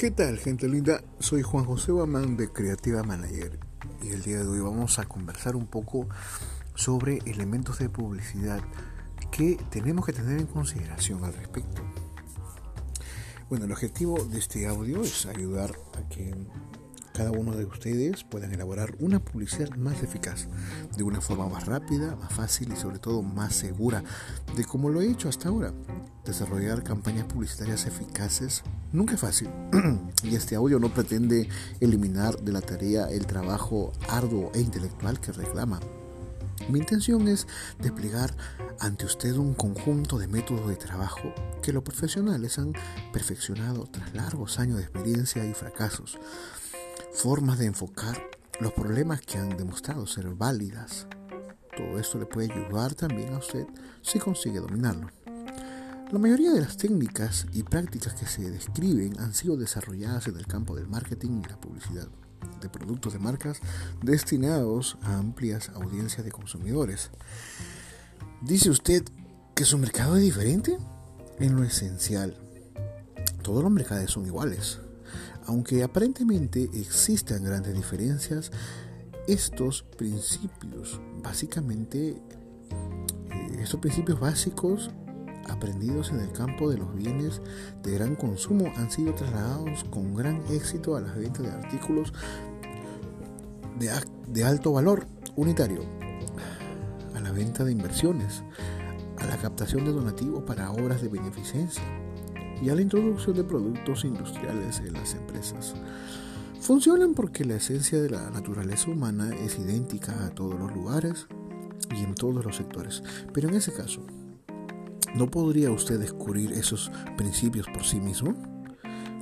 ¿Qué tal gente linda? Soy Juan José Guamán de Creativa Manager y el día de hoy vamos a conversar un poco sobre elementos de publicidad que tenemos que tener en consideración al respecto. Bueno, el objetivo de este audio es ayudar a que cada uno de ustedes puedan elaborar una publicidad más eficaz, de una forma más rápida, más fácil y sobre todo más segura de como lo he hecho hasta ahora. Desarrollar campañas publicitarias eficaces nunca es fácil y este audio no pretende eliminar de la tarea el trabajo arduo e intelectual que reclama. Mi intención es desplegar ante usted un conjunto de métodos de trabajo que los profesionales han perfeccionado tras largos años de experiencia y fracasos formas de enfocar los problemas que han demostrado ser válidas. Todo esto le puede ayudar también a usted si consigue dominarlo. La mayoría de las técnicas y prácticas que se describen han sido desarrolladas en el campo del marketing y la publicidad de productos de marcas destinados a amplias audiencias de consumidores. ¿Dice usted que su mercado es diferente? En lo esencial, todos los mercados son iguales. Aunque aparentemente existan grandes diferencias, estos principios básicamente, eh, estos principios básicos aprendidos en el campo de los bienes de gran consumo han sido trasladados con gran éxito a las ventas de artículos de, de alto valor unitario, a la venta de inversiones, a la captación de donativos para obras de beneficencia, y a la introducción de productos industriales en las empresas. Funcionan porque la esencia de la naturaleza humana es idéntica a todos los lugares y en todos los sectores. Pero en ese caso, ¿no podría usted descubrir esos principios por sí mismo?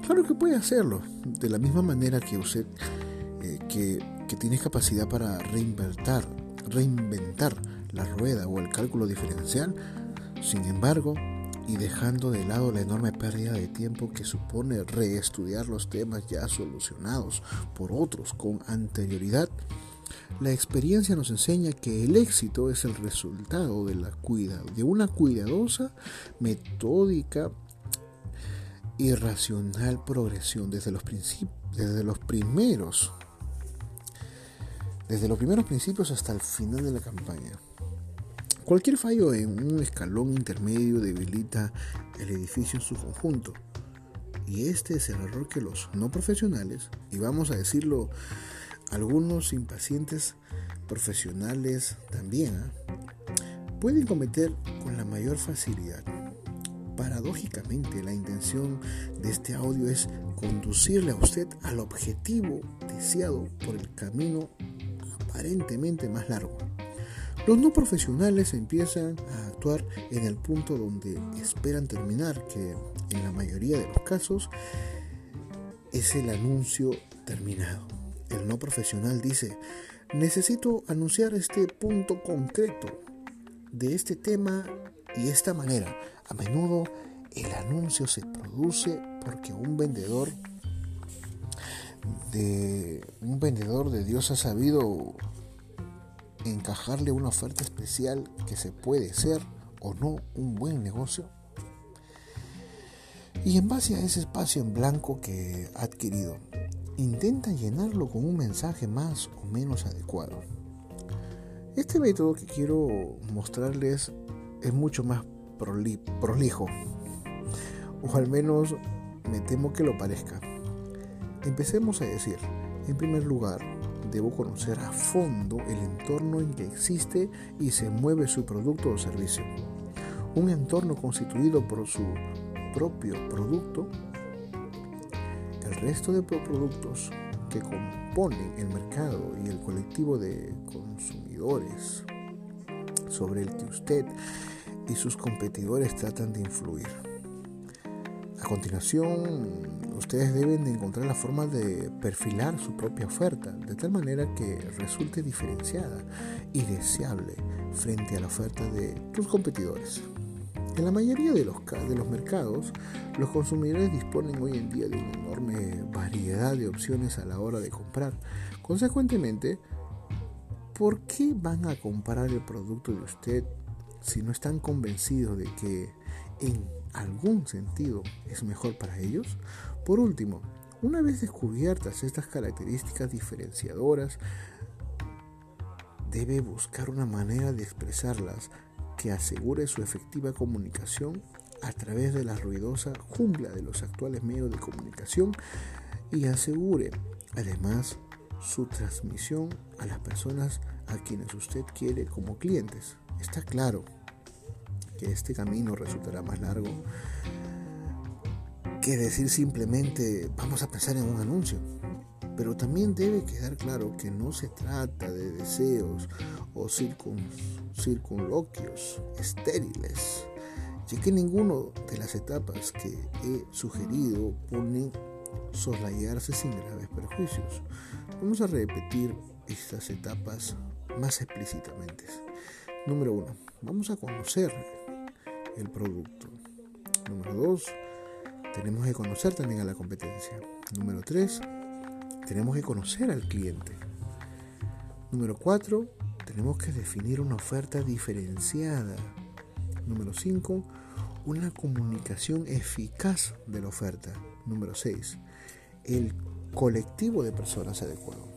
Claro que puede hacerlo, de la misma manera que usted eh, que, tiene capacidad para reinventar, reinventar la rueda o el cálculo diferencial. Sin embargo, y dejando de lado la enorme pérdida de tiempo que supone reestudiar los temas ya solucionados por otros con anterioridad, la experiencia nos enseña que el éxito es el resultado de, la de una cuidadosa, metódica y racional progresión desde los, desde los primeros desde los primeros principios hasta el final de la campaña. Cualquier fallo en un escalón intermedio debilita el edificio en su conjunto. Y este es el error que los no profesionales, y vamos a decirlo, algunos impacientes profesionales también, ¿ah? pueden cometer con la mayor facilidad. Paradójicamente, la intención de este audio es conducirle a usted al objetivo deseado por el camino aparentemente más largo. Los no profesionales empiezan a actuar en el punto donde esperan terminar, que en la mayoría de los casos es el anuncio terminado. El no profesional dice, necesito anunciar este punto concreto de este tema y esta manera. A menudo el anuncio se produce porque un vendedor de un vendedor de Dios ha sabido encajarle una oferta especial que se puede ser o no un buen negocio. Y en base a ese espacio en blanco que ha adquirido, intenta llenarlo con un mensaje más o menos adecuado. Este método que quiero mostrarles es mucho más prolijo, o al menos me temo que lo parezca. Empecemos a decir, en primer lugar, debo conocer a fondo el entorno en que existe y se mueve su producto o servicio. Un entorno constituido por su propio producto, el resto de productos que componen el mercado y el colectivo de consumidores sobre el que usted y sus competidores tratan de influir. A continuación, ustedes deben de encontrar la forma de perfilar su propia oferta de tal manera que resulte diferenciada y deseable frente a la oferta de tus competidores. En la mayoría de los, de los mercados, los consumidores disponen hoy en día de una enorme variedad de opciones a la hora de comprar. Consecuentemente, ¿por qué van a comprar el producto de usted si no están convencidos de que en algún sentido es mejor para ellos? Por último, Una vez descubiertas estas características diferenciadoras, debe buscar una manera de expresarlas que asegure su efectiva comunicación a través de la ruidosa jungla de los actuales medios de comunicación y asegure además su transmisión a las personas a quienes usted quiere como clientes. Está claro que este camino resultará más largo que decir simplemente vamos a pensar en un anuncio. Pero también debe quedar claro que no se trata de deseos o circunloquios estériles, ya que ninguno de las etapas que he sugerido pone soslayarse sin graves perjuicios. Vamos a repetir estas etapas más explícitamente. Número uno, vamos a conocer el producto. Número dos, tenemos que conocer también a la competencia. Número tres, tenemos que conocer al cliente. Número 4, tenemos que definir una oferta diferenciada. Número 5, una comunicación eficaz de la oferta. Número 6, el colectivo de personas adecuado.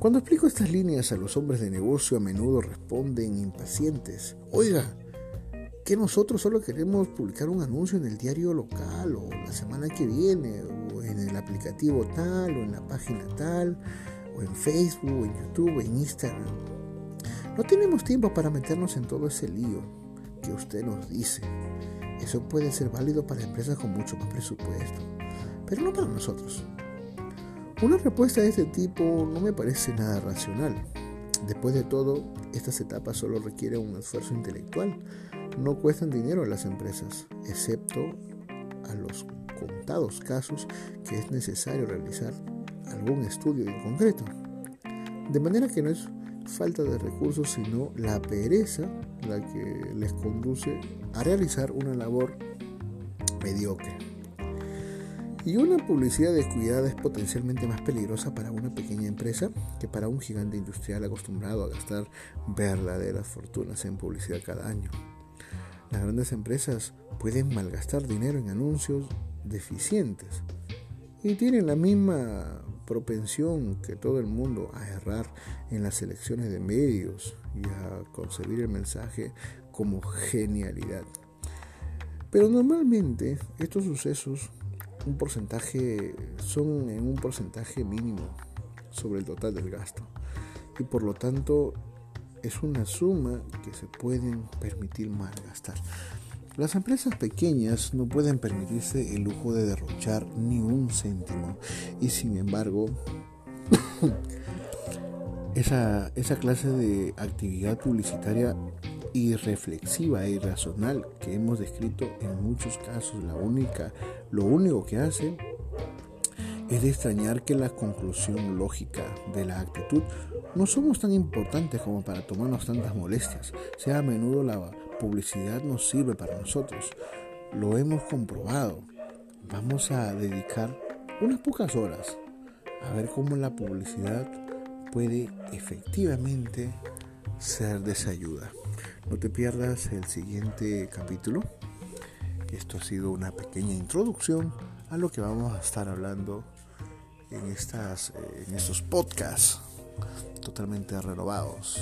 Cuando explico estas líneas a los hombres de negocio a menudo responden impacientes. Oiga, que nosotros solo queremos publicar un anuncio en el diario local o la semana que viene en el aplicativo tal o en la página tal o en Facebook o en YouTube o en Instagram. No tenemos tiempo para meternos en todo ese lío que usted nos dice. Eso puede ser válido para empresas con mucho más presupuesto, pero no para nosotros. Una respuesta de este tipo no me parece nada racional. Después de todo, estas etapas solo requieren un esfuerzo intelectual. No cuestan dinero a las empresas, excepto a los contados casos que es necesario realizar algún estudio en concreto. De manera que no es falta de recursos, sino la pereza la que les conduce a realizar una labor mediocre. Y una publicidad descuidada es potencialmente más peligrosa para una pequeña empresa que para un gigante industrial acostumbrado a gastar verdaderas fortunas en publicidad cada año. Las grandes empresas pueden malgastar dinero en anuncios deficientes y tienen la misma propensión que todo el mundo a errar en las selecciones de medios y a concebir el mensaje como genialidad. Pero normalmente estos sucesos un porcentaje son en un porcentaje mínimo sobre el total del gasto y por lo tanto es una suma que se pueden permitir malgastar. Las empresas pequeñas no pueden permitirse el lujo de derrochar ni un céntimo y sin embargo esa, esa clase de actividad publicitaria irreflexiva e irracional que hemos descrito en muchos casos la única lo único que hace es extrañar que la conclusión lógica de la actitud no somos tan importantes como para tomarnos tantas molestias. Sea a menudo la publicidad nos sirve para nosotros. Lo hemos comprobado. Vamos a dedicar unas pocas horas a ver cómo la publicidad puede efectivamente ser de esa ayuda. No te pierdas el siguiente capítulo. Esto ha sido una pequeña introducción a lo que vamos a estar hablando en, estas, eh, en estos podcasts totalmente renovados.